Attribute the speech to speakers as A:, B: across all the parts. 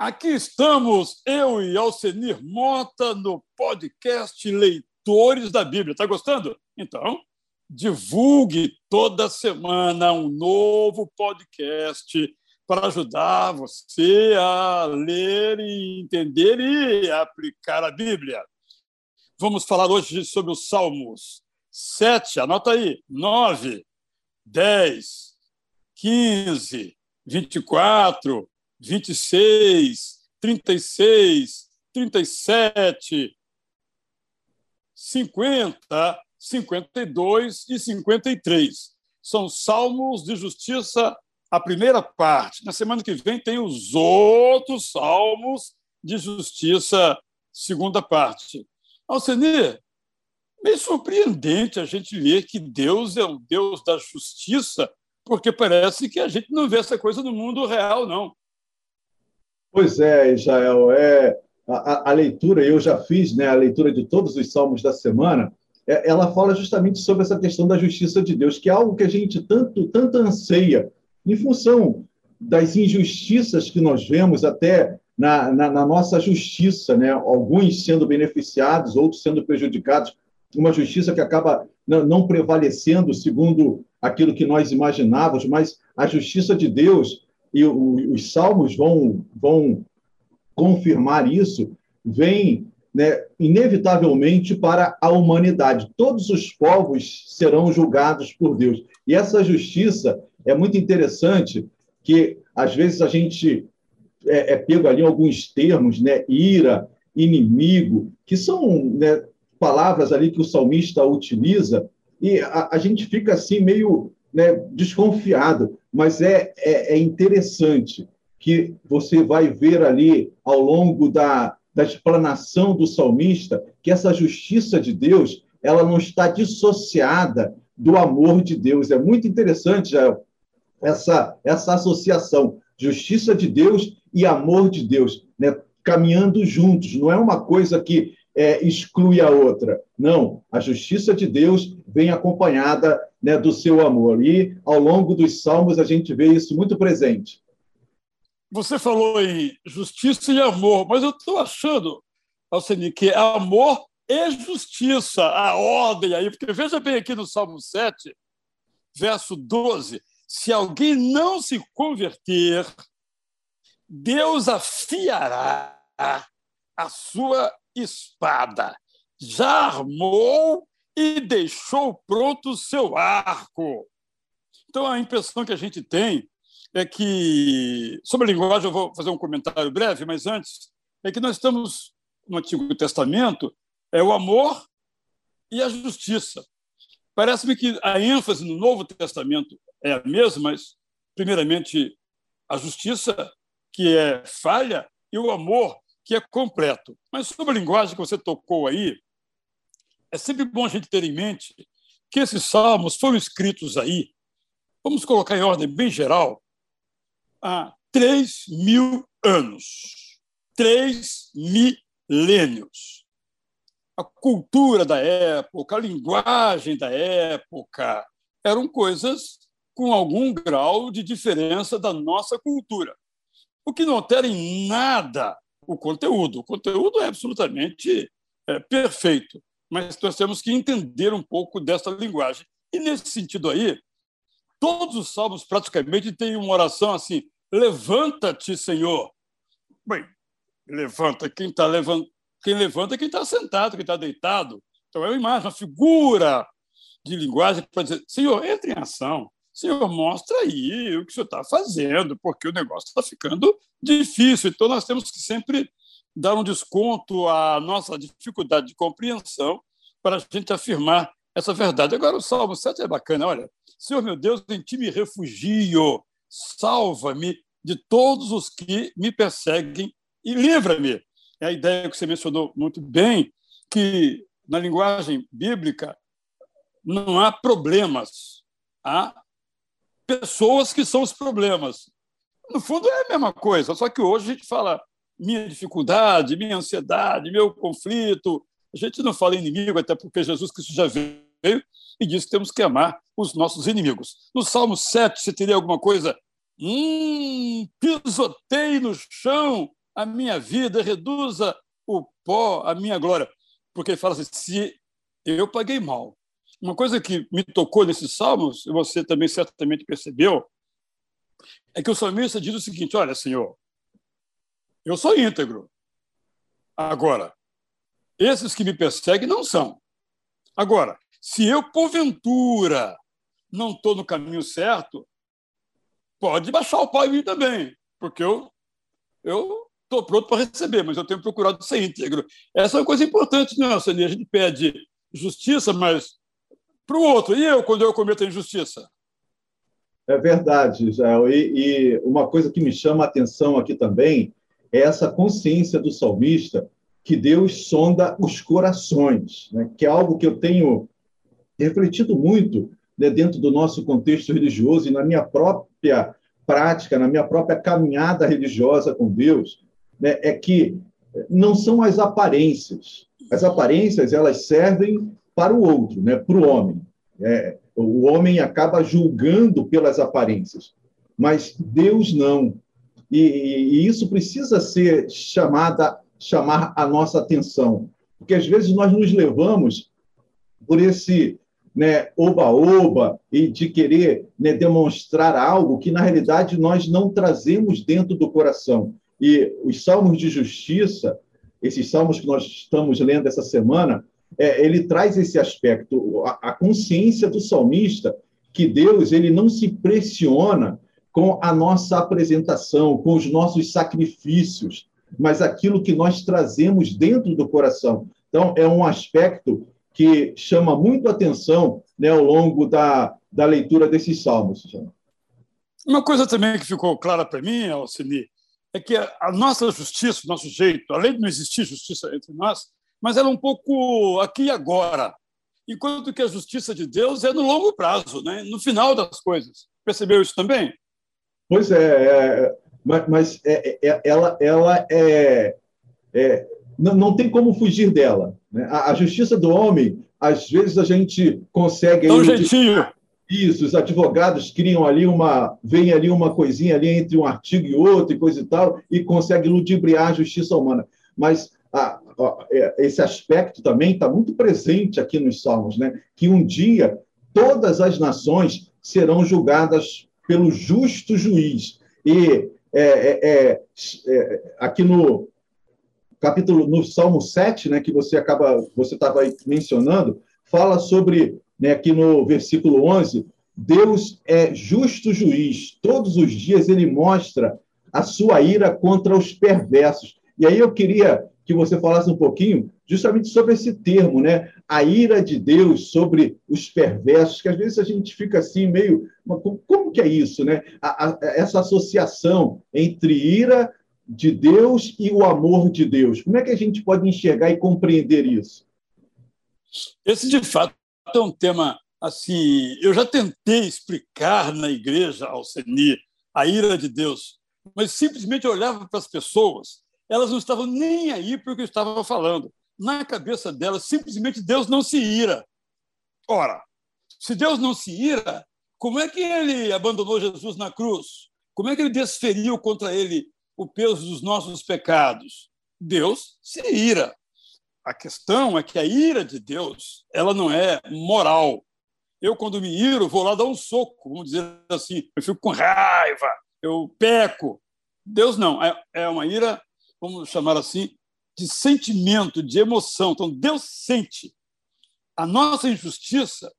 A: Aqui estamos, eu e Alcenir Mota, no podcast Leitores da Bíblia. Está gostando? Então, divulgue toda semana um novo podcast para ajudar você a ler e entender e aplicar a Bíblia. Vamos falar hoje sobre os Salmos 7, anota aí, 9, 10, 15, 24, 26, 36, 37, 50, 52 e 53. São salmos de justiça, a primeira parte. Na semana que vem tem os outros salmos de justiça, segunda parte. Alcenir, meio surpreendente a gente ver que Deus é um Deus da justiça, porque parece que a gente não vê essa coisa no mundo real, não.
B: Pois é, Israel, é a, a, leitura, eu já fiz né, a leitura de todos os salmos da semana, é, ela fala justamente sobre essa questão da justiça de Deus, que é algo que a gente tanto, tanto anseia, em função das injustiças que nós vemos até na, na, na nossa justiça, né? alguns sendo beneficiados, outros sendo prejudicados, uma justiça que acaba não, não prevalecendo segundo aquilo que nós imaginávamos, mas a justiça de Deus e os salmos vão, vão confirmar isso, vem né, inevitavelmente para a humanidade. Todos os povos serão julgados por Deus. E essa justiça é muito interessante, que às vezes a gente é, é pego ali alguns termos, né, ira, inimigo, que são né, palavras ali que o salmista utiliza, e a, a gente fica assim meio né, desconfiado, mas é, é, é, interessante que você vai ver ali ao longo da, da explanação do salmista que essa justiça de Deus ela não está dissociada do amor de Deus. É muito interessante já essa, essa associação, justiça de Deus e amor de Deus, né? caminhando juntos. Não é uma coisa que é, exclui a outra. Não, a justiça de Deus vem acompanhada né, do seu amor. E ao longo dos salmos a gente vê isso muito presente.
A: Você falou em justiça e amor, mas eu estou achando, Alceni, que amor e justiça, a ordem aí, porque veja bem aqui no Salmo 7, verso 12: se alguém não se converter, Deus afiará a sua espada, já armou e deixou pronto o seu arco. Então, a impressão que a gente tem é que, sobre a linguagem, eu vou fazer um comentário breve, mas antes, é que nós estamos no Antigo Testamento, é o amor e a justiça. Parece-me que a ênfase no Novo Testamento é a mesma, mas, primeiramente, a justiça, que é falha, e o amor, que é completo. Mas sobre a linguagem que você tocou aí, é sempre bom a gente ter em mente que esses salmos foram escritos aí, vamos colocar em ordem bem geral, há três mil anos. Três milênios. A cultura da época, a linguagem da época, eram coisas com algum grau de diferença da nossa cultura. O que não altera em nada o conteúdo. O conteúdo é absolutamente é, perfeito, mas nós temos que entender um pouco dessa linguagem. E, nesse sentido aí, todos os salmos praticamente têm uma oração assim: Levanta-te, Senhor. Bem, levanta quem está levantando. Quem levanta é quem está sentado, quem está deitado. Então, é uma imagem, uma figura de linguagem para dizer: Senhor, entre em ação. Senhor, mostra aí o que o senhor está fazendo, porque o negócio está ficando difícil. Então, nós temos que sempre dar um desconto à nossa dificuldade de compreensão para a gente afirmar essa verdade. Agora, o Salmo 7 é bacana. Olha, Senhor meu Deus, em ti me refugio, salva-me de todos os que me perseguem e livra-me. É a ideia que você mencionou muito bem, que na linguagem bíblica não há problemas, há pessoas que são os problemas. No fundo, é a mesma coisa, só que hoje a gente fala minha dificuldade, minha ansiedade, meu conflito. A gente não fala inimigo, até porque Jesus Cristo já veio e disse que temos que amar os nossos inimigos. No Salmo 7, você teria alguma coisa? Hum, pisotei no chão a minha vida, reduza o pó a minha glória. Porque ele fala assim: se eu paguei mal. Uma coisa que me tocou nesses salmos, e você também certamente percebeu, é que o salmista diz o seguinte: Olha, Senhor, eu sou íntegro. Agora, esses que me perseguem não são. Agora, se eu, porventura, não estou no caminho certo, pode baixar o pau em mim também, porque eu estou pronto para receber, mas eu tenho procurado ser íntegro. Essa é uma coisa importante, não, Sani? A gente pede justiça, mas para o outro. E eu, quando eu cometo a injustiça?
B: É verdade, Jael. E, e uma coisa que me chama a atenção aqui também é essa consciência do salmista que Deus sonda os corações, né? que é algo que eu tenho refletido muito né, dentro do nosso contexto religioso e na minha própria prática, na minha própria caminhada religiosa com Deus, né, é que não são as aparências. As aparências elas servem para o outro, né, para o homem. É, o homem acaba julgando pelas aparências, mas Deus não. E, e isso precisa ser chamada, chamar a nossa atenção, porque às vezes nós nos levamos por esse né, oba-oba e de querer né, demonstrar algo que, na realidade, nós não trazemos dentro do coração. E os salmos de justiça, esses salmos que nós estamos lendo essa semana, é, ele traz esse aspecto, a, a consciência do salmista que Deus ele não se pressiona com a nossa apresentação, com os nossos sacrifícios, mas aquilo que nós trazemos dentro do coração. Então, é um aspecto que chama muito atenção né, ao longo da, da leitura desses salmos.
A: Uma coisa também que ficou clara para mim, Alcini, é que a nossa justiça, o nosso jeito, além de não existir justiça entre nós, mas ela é um pouco aqui e agora, enquanto que a justiça de Deus é no longo prazo, né? no final das coisas. Percebeu isso também?
B: Pois é, é mas, mas é, é, ela, ela é, é não, não tem como fugir dela. Né? A, a, justiça do homem, às vezes a gente consegue.
A: Um jeitinho.
B: Isso, os advogados criam ali uma. vem ali uma coisinha ali entre um artigo e outro e coisa e tal, e consegue ludibriar a justiça humana. Mas a, a, é, esse aspecto também está muito presente aqui nos Salmos, né? que um dia todas as nações serão julgadas pelo justo juiz. E é, é, é, é aqui no, capítulo no Salmo 7, né, que você acaba você estava mencionando, fala sobre, né, aqui no versículo 11, Deus é justo juiz. Todos os dias ele mostra a sua ira contra os perversos. E aí eu queria que você falasse um pouquinho justamente sobre esse termo, né? A ira de Deus sobre os perversos, que às vezes a gente fica assim meio, como que é isso, né? A, a, essa associação entre ira de Deus e o amor de Deus. Como é que a gente pode enxergar e compreender isso?
A: Esse, de fato, é um tema assim. Eu já tentei explicar na igreja ao Seni a ira de Deus, mas simplesmente olhava para as pessoas, elas não estavam nem aí para o que eu estava falando. Na cabeça delas, simplesmente Deus não se ira. Ora, se Deus não se ira, como é que ele abandonou Jesus na cruz? Como é que ele desferiu contra ele o peso dos nossos pecados. Deus se ira. A questão é que a ira de Deus ela não é moral. Eu, quando me iro, vou lá dar um soco, vamos dizer assim, eu fico com raiva, eu peco. Deus não, é, é uma ira, vamos chamar assim, de sentimento, de emoção. Então, Deus sente. A nossa injustiça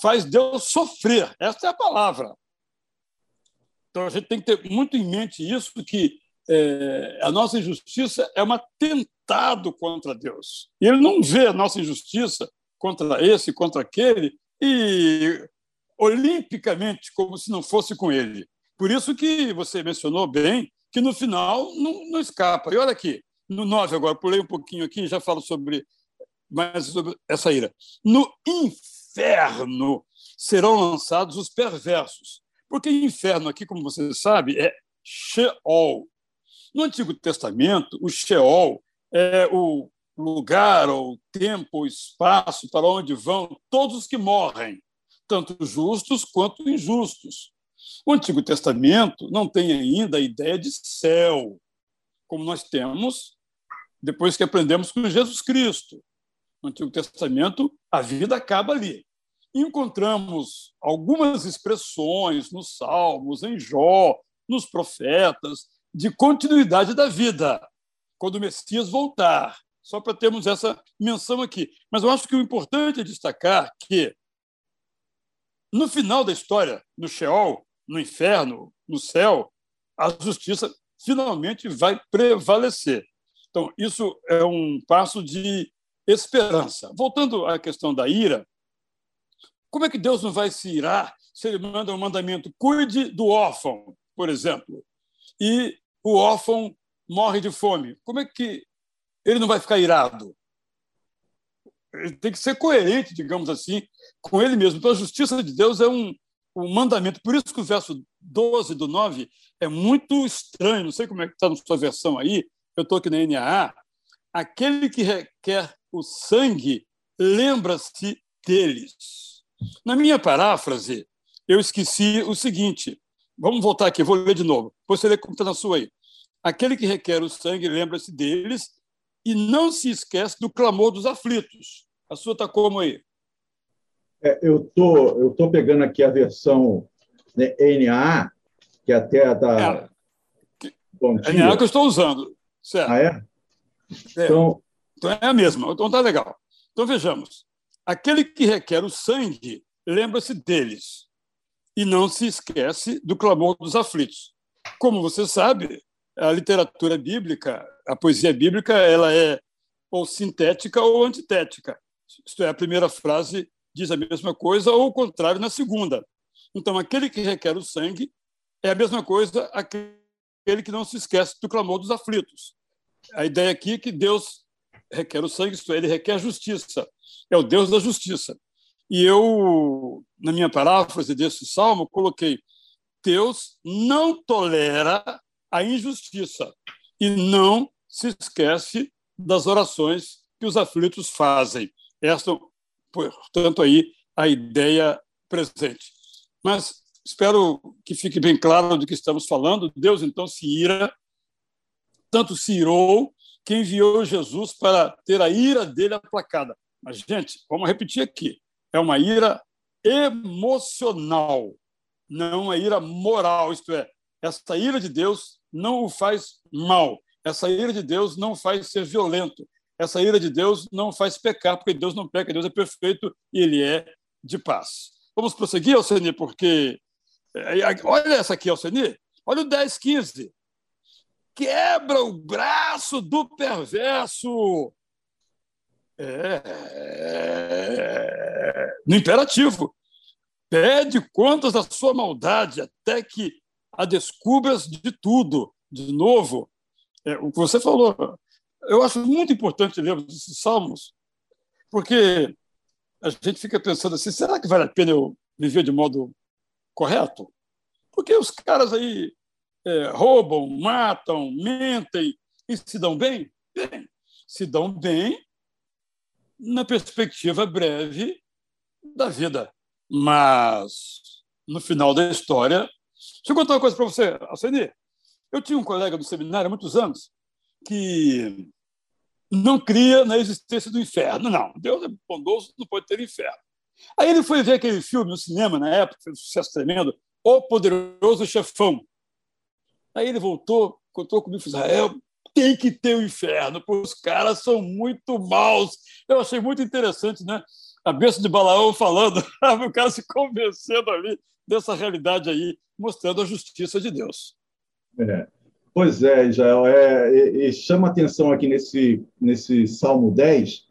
A: faz Deus sofrer. Essa é a palavra. Então, a gente tem que ter muito em mente isso, que é, a nossa injustiça é um atentado contra Deus. E ele não vê a nossa injustiça contra esse, contra aquele, e olimpicamente, como se não fosse com ele. Por isso que você mencionou bem que no final não, não escapa. E olha aqui, no 9 agora, pulei um pouquinho aqui já falo sobre mais sobre essa ira. No inferno serão lançados os perversos. Porque inferno aqui, como você sabe, é Sheol, no Antigo Testamento, o Sheol é o lugar, ou tempo, ou espaço para onde vão todos os que morrem, tanto justos quanto injustos. O Antigo Testamento não tem ainda a ideia de céu. como nós temos depois que aprendemos com Jesus Cristo. No Antigo Testamento, a vida acaba ali. Encontramos algumas expressões nos Salmos, em Jó, nos profetas, de continuidade da vida, quando o Messias voltar. Só para termos essa menção aqui. Mas eu acho que o importante é destacar que, no final da história, no Sheol, no inferno, no céu, a justiça finalmente vai prevalecer. Então, isso é um passo de esperança. Voltando à questão da ira, como é que Deus não vai se irar se ele manda um mandamento? Cuide do órfão, por exemplo, e o órfão morre de fome. Como é que ele não vai ficar irado? Ele tem que ser coerente, digamos assim, com ele mesmo. Então, a justiça de Deus é um, um mandamento. Por isso que o verso 12 do 9 é muito estranho. Não sei como é que está na sua versão aí. Eu estou aqui na NAA. Aquele que requer o sangue lembra-se deles. Na minha paráfrase, eu esqueci o seguinte. Vamos voltar aqui, vou ler de novo. Você lê como está na sua aí. Aquele que requer o sangue lembra-se deles e não se esquece do clamor dos aflitos. A sua está como aí?
B: É, eu tô, eu tô pegando aqui a versão né, NA, que até a da.
A: É, NA que eu estou usando. Certo.
B: Ah, é?
A: é? Então... então é a mesma. Então tá legal. Então vejamos. Aquele que requer o sangue lembra-se deles e não se esquece do clamor dos aflitos. Como você sabe, a literatura bíblica, a poesia bíblica, ela é ou sintética ou antitética. Isto é, a primeira frase diz a mesma coisa ou o contrário na segunda. Então, aquele que requer o sangue é a mesma coisa aquele que não se esquece do clamor dos aflitos. A ideia aqui é que Deus requer o sangue, isto é, ele requer justiça. É o Deus da justiça. E eu, na minha paráfrase desse salmo, coloquei: Deus não tolera a injustiça e não se esquece das orações que os aflitos fazem. Esta, portanto, aí a ideia presente. Mas espero que fique bem claro do que estamos falando. Deus então se ira, tanto se irou que enviou Jesus para ter a ira dele aplacada. Mas, gente, vamos repetir aqui: é uma ira emocional, não uma ira moral, isto é, essa ira de Deus não o faz mal, essa ira de Deus não faz ser violento, essa ira de Deus não faz pecar, porque Deus não peca, Deus é perfeito e ele é de paz. Vamos prosseguir, Alceni, porque. É, olha essa aqui, Alceni. Olha o 10, 15. Quebra o braço do perverso. É, no imperativo. Pede contas da sua maldade até que a descubras de tudo. De novo, é, o que você falou. Eu acho muito importante ler esses salmos, porque a gente fica pensando assim: será que vale a pena eu viver de modo correto? Porque os caras aí é, roubam, matam, mentem e se dão bem? Bem, se dão bem na perspectiva breve da vida. Mas, no final da história. Deixa eu contar uma coisa para você, Alceni. Eu tinha um colega do seminário há muitos anos que não cria na existência do inferno. Não, Deus é bondoso, não pode ter inferno. Aí ele foi ver aquele filme no cinema, na época, fez um sucesso tremendo, O Poderoso Chefão. Aí ele voltou, contou comigo Israel, tem que ter o um inferno, porque os caras são muito maus. Eu achei muito interessante, né? A besta de Balaão falando, o cara se convencendo ali dessa realidade aí, mostrando a justiça de Deus.
B: É. Pois é, Israel, é, e, e chama atenção aqui nesse, nesse Salmo 10,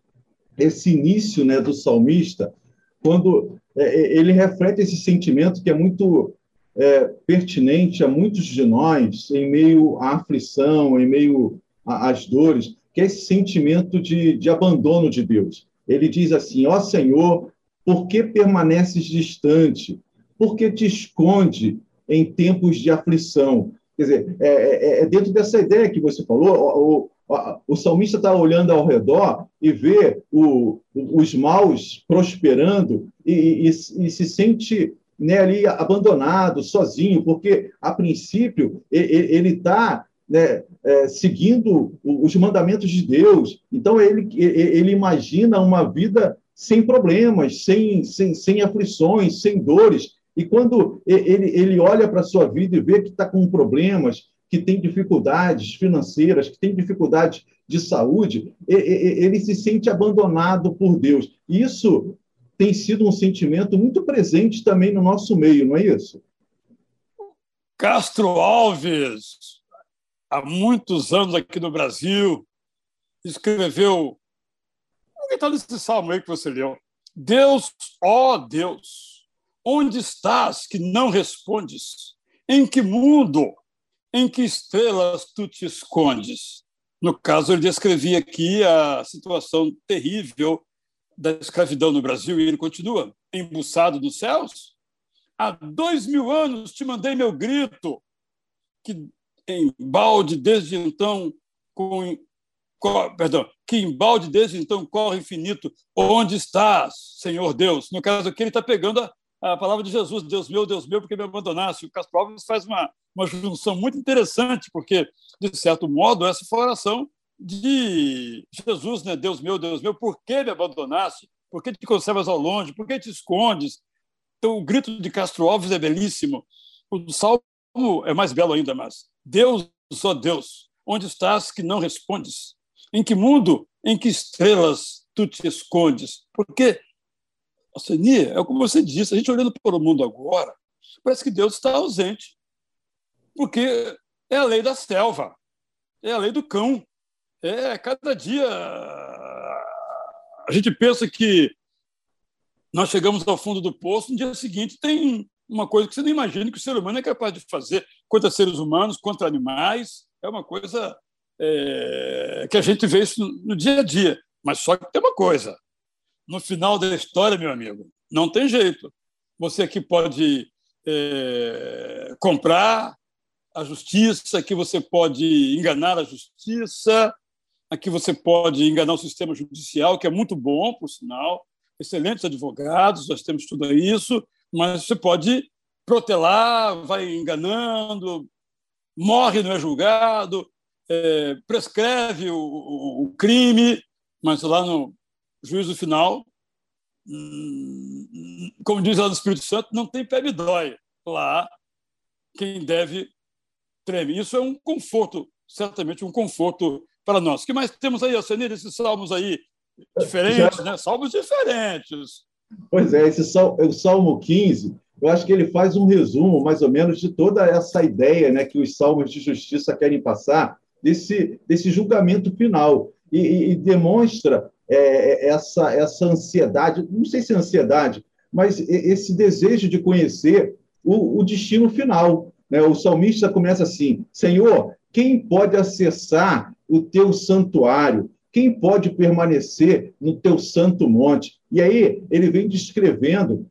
B: esse início né, do salmista, quando é, é, ele reflete esse sentimento que é muito é, pertinente a muitos de nós em meio à aflição, em meio às dores, que é esse sentimento de, de abandono de Deus. Ele diz assim: Ó Senhor, por que permaneces distante? Por que te esconde em tempos de aflição? Quer dizer, é, é, é dentro dessa ideia que você falou, o, o, o salmista está olhando ao redor e vê o, os maus prosperando e, e, e se sente né, ali abandonado, sozinho, porque, a princípio, ele está né, é, seguindo os mandamentos de Deus. Então, ele, ele imagina uma vida sem problemas, sem, sem, sem aflições, sem dores. E quando ele, ele olha para a sua vida e vê que está com problemas, que tem dificuldades financeiras, que tem dificuldades de saúde, ele se sente abandonado por Deus. Isso tem sido um sentimento muito presente também no nosso meio, não é isso?
A: Castro Alves, há muitos anos aqui no Brasil, escreveu. Alguém está nesse salmo aí que você leu. Deus, ó Deus, onde estás que não respondes? Em que mundo, em que estrelas tu te escondes? No caso, ele descrevia aqui a situação terrível da escravidão no Brasil e ele continua: embuçado dos céus? Há dois mil anos te mandei meu grito, que em balde desde então, com, perdão, que em balde desde então corre infinito. Onde estás, Senhor Deus? No caso aqui, ele está pegando a, a palavra de Jesus: Deus meu, Deus meu, porque me abandonaste. O Castro Alves faz uma, uma junção muito interessante, porque, de certo modo, essa foi a oração de Jesus, né? Deus meu, Deus meu, por que me abandonaste? Por que te conservas ao longe? Por que te escondes? Então, o grito de Castro Alves é belíssimo. O salmo é mais belo ainda, mas Deus, ó Deus, onde estás que não respondes? Em que mundo, em que estrelas tu te escondes? Porque, Oceania, é como você disse, a gente olhando para o mundo agora, parece que Deus está ausente. Porque é a lei da selva, é a lei do cão. É, cada dia a gente pensa que nós chegamos ao fundo do poço, no dia seguinte tem uma coisa que você não imagina que o ser humano é capaz de fazer contra seres humanos, contra animais. É uma coisa é, que a gente vê isso no dia a dia. Mas só que tem uma coisa: no final da história, meu amigo, não tem jeito. Você aqui pode é, comprar a justiça, aqui você pode enganar a justiça, Aqui você pode enganar o sistema judicial, que é muito bom, por sinal, excelentes advogados, nós temos tudo isso, mas você pode protelar, vai enganando, morre, não é julgado, é, prescreve o, o, crime, mas lá no juízo final, como diz lá no Espírito Santo, não tem pé me dói. Lá, quem deve treme. Isso é um conforto, certamente um conforto para nós. O que mais temos aí, Alcenir, esses salmos aí diferentes, Já... né? Salmos diferentes.
B: Pois é, esse sal, o Salmo 15, eu acho que ele faz um resumo, mais ou menos, de toda essa ideia né, que os salmos de justiça querem passar, desse, desse julgamento final. E, e demonstra é, essa, essa ansiedade, não sei se é ansiedade, mas esse desejo de conhecer o, o destino final. Né? O salmista começa assim: Senhor, quem pode acessar o teu santuário? Quem pode permanecer no teu santo monte? E aí ele vem descrevendo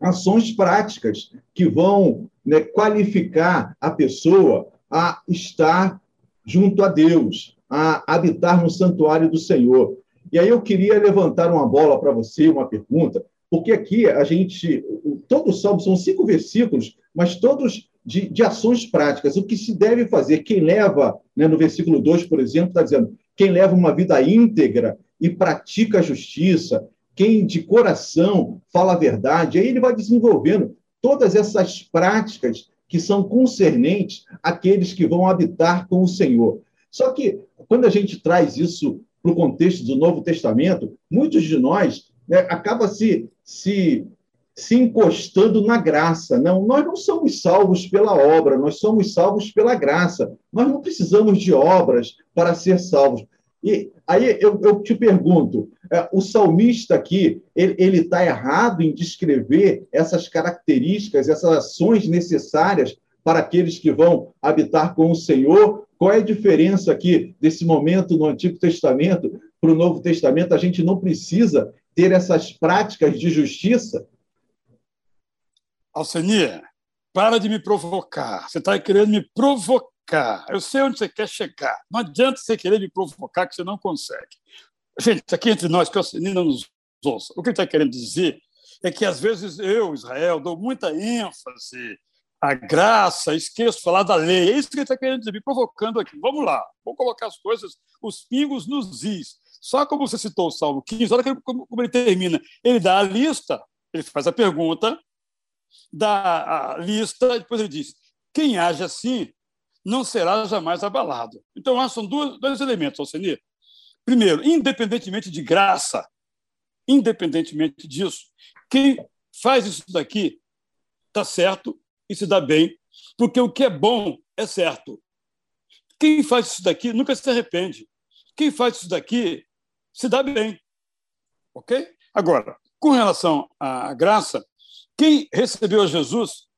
B: ações práticas que vão né, qualificar a pessoa a estar junto a Deus, a habitar no santuário do Senhor. E aí eu queria levantar uma bola para você, uma pergunta, porque aqui a gente, todo o salmo são cinco versículos, mas todos de, de ações práticas. O que se deve fazer? Quem leva, né, no versículo 2, por exemplo, está dizendo: quem leva uma vida íntegra e pratica a justiça, quem de coração fala a verdade, aí ele vai desenvolvendo todas essas práticas que são concernentes àqueles que vão habitar com o Senhor. Só que, quando a gente traz isso para o contexto do Novo Testamento, muitos de nós né, acaba se, se se encostando na graça. Não, nós não somos salvos pela obra, nós somos salvos pela graça. Nós não precisamos de obras para ser salvos. E aí eu, eu te pergunto, é, o salmista aqui, ele está errado em descrever essas características, essas ações necessárias para aqueles que vão habitar com o Senhor? Qual é a diferença aqui desse momento no Antigo Testamento para o Novo Testamento? A gente não precisa ter essas práticas de justiça?
A: Alcenia, para de me provocar. Você está querendo me provocar. Eu sei onde você quer chegar. Não adianta você querer me provocar, que você não consegue. Gente, aqui entre nós, que a Alcenia não nos ouça, o que ele está querendo dizer é que, às vezes, eu, Israel, dou muita ênfase a graça, esqueço falar da lei. É isso que ele está querendo me provocando aqui. Vamos lá, vamos colocar as coisas, os pingos nos is. Só como você citou o Salmo 15, olha como, como ele termina. Ele dá a lista, ele faz a pergunta, dá a lista, depois ele diz: quem age assim não será jamais abalado. Então, são dois elementos, Alcenir. Primeiro, independentemente de graça, independentemente disso, quem faz isso daqui está certo e se dá bem, porque o que é bom é certo. Quem faz isso daqui nunca se arrepende. Quem faz isso daqui se dá bem. Ok? Agora, com relação à graça, quem recebeu Jesus,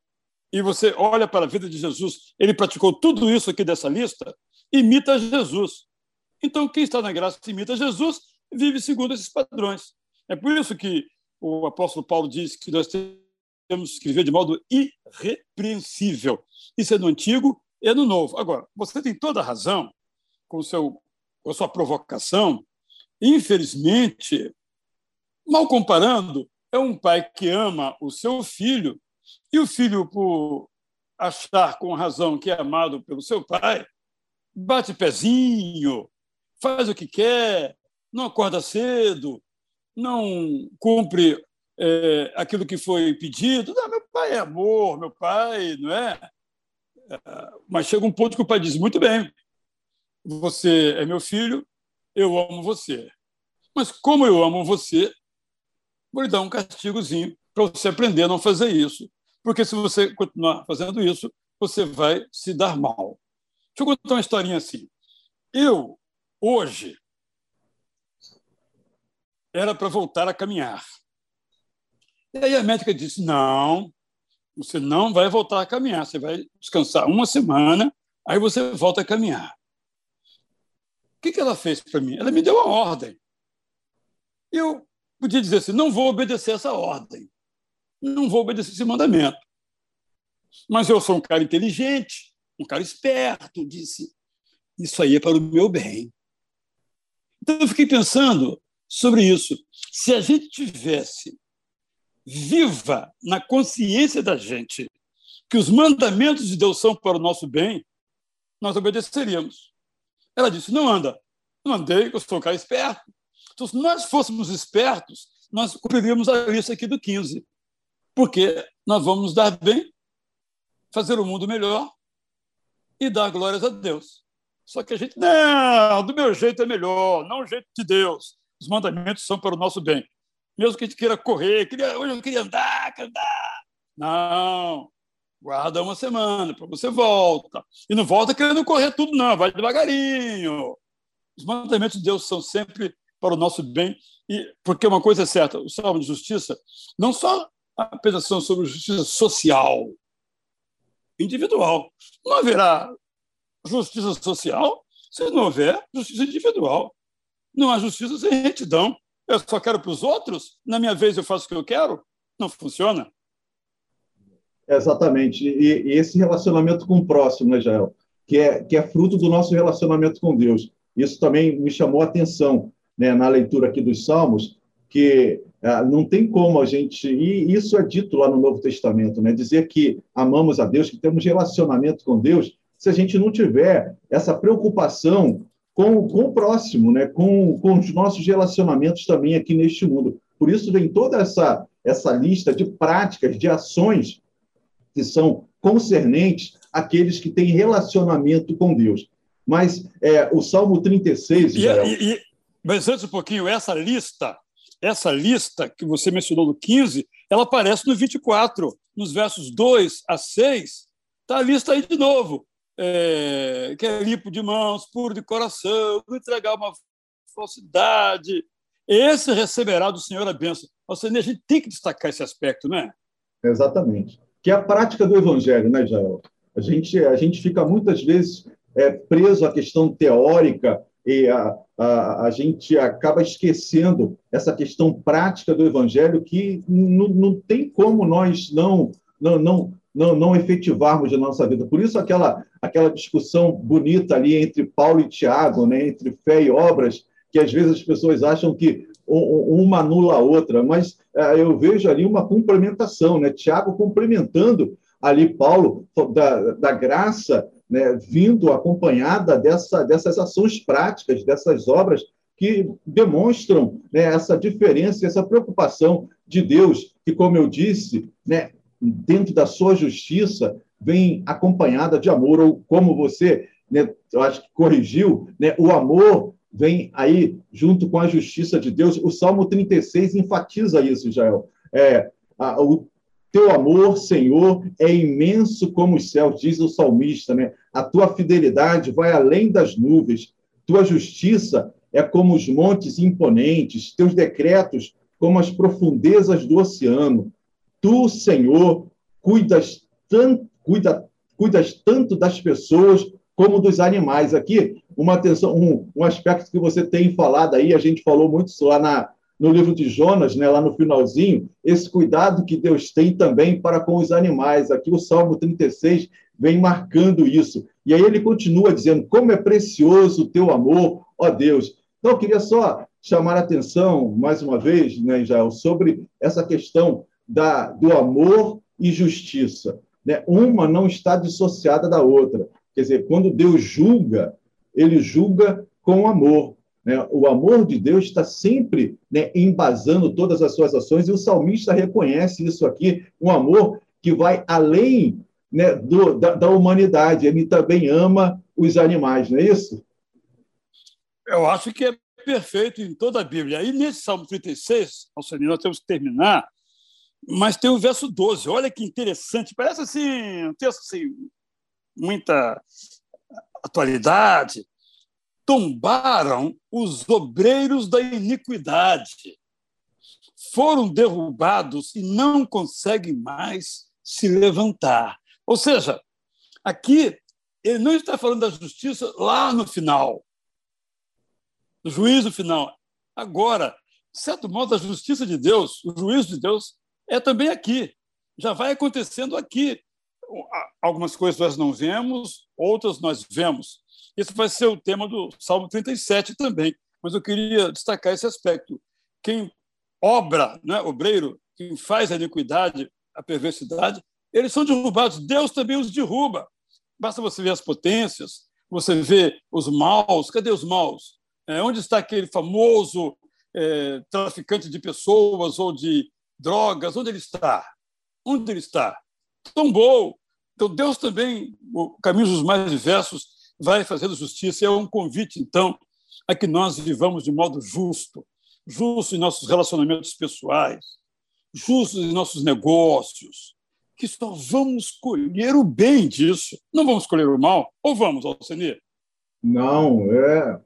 A: e você olha para a vida de Jesus, ele praticou tudo isso aqui dessa lista, imita Jesus. Então, quem está na graça imita Jesus, vive segundo esses padrões. É por isso que o apóstolo Paulo diz que nós temos que escrever de modo irrepreensível. Isso é no Antigo e é no Novo. Agora, você tem toda a razão com, seu, com a sua provocação. Infelizmente, mal comparando, é um pai que ama o seu filho e o filho, por achar com razão que é amado pelo seu pai, bate pezinho, faz o que quer, não acorda cedo, não cumpre é, aquilo que foi pedido. Não, meu pai é amor, meu pai, não é? é? Mas chega um ponto que o pai diz: muito bem, você é meu filho, eu amo você. Mas como eu amo você, vou lhe dar um castigozinho para você aprender a não fazer isso. Porque se você continuar fazendo isso, você vai se dar mal. Deixa eu contar uma historinha assim. Eu, hoje, era para voltar a caminhar. E aí a médica disse: não, você não vai voltar a caminhar, você vai descansar uma semana, aí você volta a caminhar. O que, que ela fez para mim? Ela me deu a ordem. Eu podia dizer assim: não vou obedecer essa ordem, não vou obedecer esse mandamento. Mas eu sou um cara inteligente, um cara esperto, disse: isso aí é para o meu bem. Então eu fiquei pensando sobre isso. Se a gente tivesse viva na consciência da gente que os mandamentos de Deus são para o nosso bem, nós obedeceríamos. Ela disse: não anda. Não andei, eu sou um cara esperto. Então, se nós fôssemos espertos, nós cumpriríamos a lista aqui do 15. Porque nós vamos nos dar bem, fazer o mundo melhor e dar glórias a Deus. Só que a gente, não, do meu jeito é melhor, não o jeito de Deus. Os mandamentos são para o nosso bem. Mesmo que a gente queira correr, queria, hoje eu queria andar, andar. Não, guarda uma semana, para você volta. E não volta querendo correr tudo, não, vai devagarinho. Os mandamentos de Deus são sempre para o nosso bem, e porque uma coisa é certa, o salmo de justiça não só apenas são sobre justiça social, individual. Não haverá justiça social se não houver justiça individual. Não há justiça sem retidão. Eu só quero para os outros, na minha vez eu faço o que eu quero. Não funciona.
B: Exatamente. E, e esse relacionamento com o próximo, né, Jael? Que é, que é fruto do nosso relacionamento com Deus. Isso também me chamou a atenção né, na leitura aqui dos Salmos, que ah, não tem como a gente. E isso é dito lá no Novo Testamento, né? Dizer que amamos a Deus, que temos relacionamento com Deus, se a gente não tiver essa preocupação com, com o próximo, né? com, com os nossos relacionamentos também aqui neste mundo. Por isso vem toda essa, essa lista de práticas, de ações que são concernentes àqueles que têm relacionamento com Deus. Mas é, o Salmo 36.
A: E, e, e, mas antes um pouquinho, essa lista, essa lista que você mencionou no 15, ela aparece no 24, nos versos 2 a 6, está a lista aí de novo é, que é limpo de mãos, puro de coração, entregar uma falsidade. Esse receberá do Senhor a bênção. Ou seja, a gente tem que destacar esse aspecto, não é?
B: Exatamente. Que é a prática do Evangelho, né, Jael? A gente, a gente fica muitas vezes é, preso à questão teórica e a, a, a gente acaba esquecendo essa questão prática do Evangelho que não tem como nós não, não, não, não, não efetivarmos na nossa vida. Por isso, aquela, aquela discussão bonita ali entre Paulo e Tiago, né, entre fé e obras, que às vezes as pessoas acham que uma anula a outra, mas uh, eu vejo ali uma complementação, né? Tiago complementando ali Paulo da, da graça né, vindo acompanhada dessa, dessas ações práticas, dessas obras que demonstram né, essa diferença, essa preocupação de Deus, que, como eu disse, né, dentro da sua justiça, vem acompanhada de amor, ou como você, né, eu acho que corrigiu, né, o amor vem aí junto com a justiça de Deus. O Salmo 36 enfatiza isso, Jael. É, a, o teu amor, Senhor, é imenso como os céus, diz o salmista, né? A tua fidelidade vai além das nuvens, tua justiça é como os montes imponentes, teus decretos como as profundezas do oceano. Tu, Senhor, cuidas tanto, cuida, cuidas tanto das pessoas como dos animais. Aqui, uma atenção, um, um aspecto que você tem falado aí, a gente falou muito lá na, no livro de Jonas, né, lá no finalzinho, esse cuidado que Deus tem também para com os animais. Aqui o Salmo 36 vem marcando isso. E aí ele continua dizendo: Como é precioso o teu amor, ó Deus. Então, eu queria só chamar a atenção, mais uma vez, né, Jael, sobre essa questão da, do amor e justiça. Né? Uma não está dissociada da outra. Quer dizer, quando Deus julga, ele julga com amor. Né? O amor de Deus está sempre né, embasando todas as suas ações, e o salmista reconhece isso aqui, um amor que vai além né, do, da, da, humanidade. Ele também ama os animais, não é isso?
A: Eu acho que é perfeito em toda a Bíblia. E nesse Salmo 36, Alcine, nós temos que terminar, mas tem o verso 12. Olha que interessante. Parece assim, um texto assim, muita atualidade, tombaram os obreiros da iniquidade. Foram derrubados e não conseguem mais se levantar. Ou seja, aqui ele não está falando da justiça lá no final, do juízo final. Agora, de certo modo, a justiça de Deus, o juízo de Deus, é também aqui. Já vai acontecendo aqui. Algumas coisas nós não vemos, outras nós vemos. Isso vai ser o tema do Salmo 37 também. Mas eu queria destacar esse aspecto. Quem obra, né, obreiro, quem faz a iniquidade, a perversidade, eles são derrubados. Deus também os derruba. Basta você ver as potências, você vê os maus. Cadê os maus? É, onde está aquele famoso é, traficante de pessoas ou de drogas? Onde ele está? Onde ele está? Tombou. Então, Deus também, o caminho dos mais diversos, vai fazendo justiça. É um convite, então, a que nós vivamos de modo justo, justo em nossos relacionamentos pessoais, justo em nossos negócios, que só vamos colher o bem disso. Não vamos colher o mal? Ou vamos, Alcenir?
B: Não, é,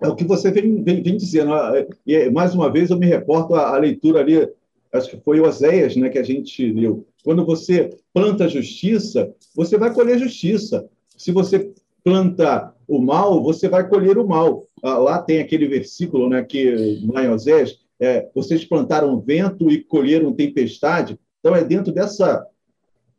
B: é o que você vem, vem, vem dizendo. Ah, e, mais uma vez, eu me reporto à, leitura ali, acho que foi Oséias né, que a gente leu. Quando você planta justiça, você vai colher justiça. Se você planta o mal, você vai colher o mal. Ah, lá tem aquele versículo né, que, lá em Oséias, é, vocês plantaram vento e colheram tempestade. Então, é dentro dessa,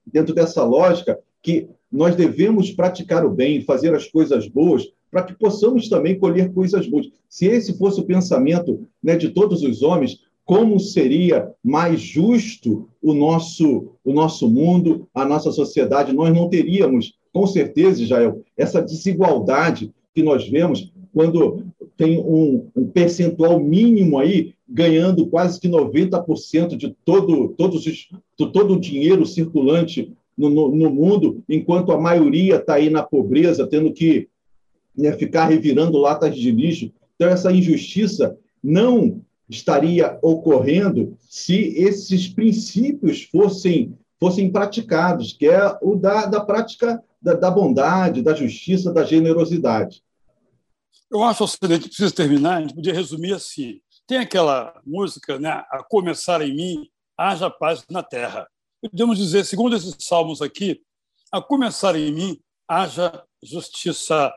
B: dentro dessa lógica que nós devemos praticar o bem, fazer as coisas boas, para que possamos também colher coisas boas. Se esse fosse o pensamento né, de todos os homens, como seria mais justo o nosso, o nosso mundo, a nossa sociedade? Nós não teríamos, com certeza, Israel, essa desigualdade que nós vemos quando tem um, um percentual mínimo aí ganhando quase que 90% de todo, todos os, de todo o dinheiro circulante no, no, no mundo, enquanto a maioria está aí na pobreza, tendo que né, ficar revirando latas de lixo. Então, essa injustiça não estaria ocorrendo se esses princípios fossem, fossem praticados, que é o da, da prática da, da bondade, da justiça, da generosidade.
A: Eu acho que a gente precisa terminar, a gente podia resumir assim. Tem aquela música, né, a começar em mim, haja paz na terra. Podemos dizer, segundo esses salmos aqui, a começar em mim, haja justiça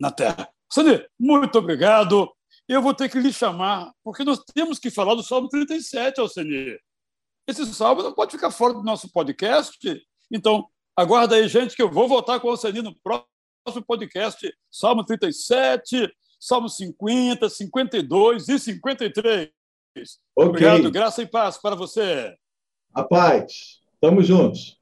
A: na Terra. Sandy, muito obrigado. Eu vou ter que lhe chamar, porque nós temos que falar do Salmo 37, Alceni. Esse salmo não pode ficar fora do nosso podcast. Então, aguarda aí, gente, que eu vou voltar com o Alceni no próximo podcast. Salmo 37, Salmo 50, 52 e 53. Okay. Obrigado, graça e paz para você.
B: A paz. Tamo juntos.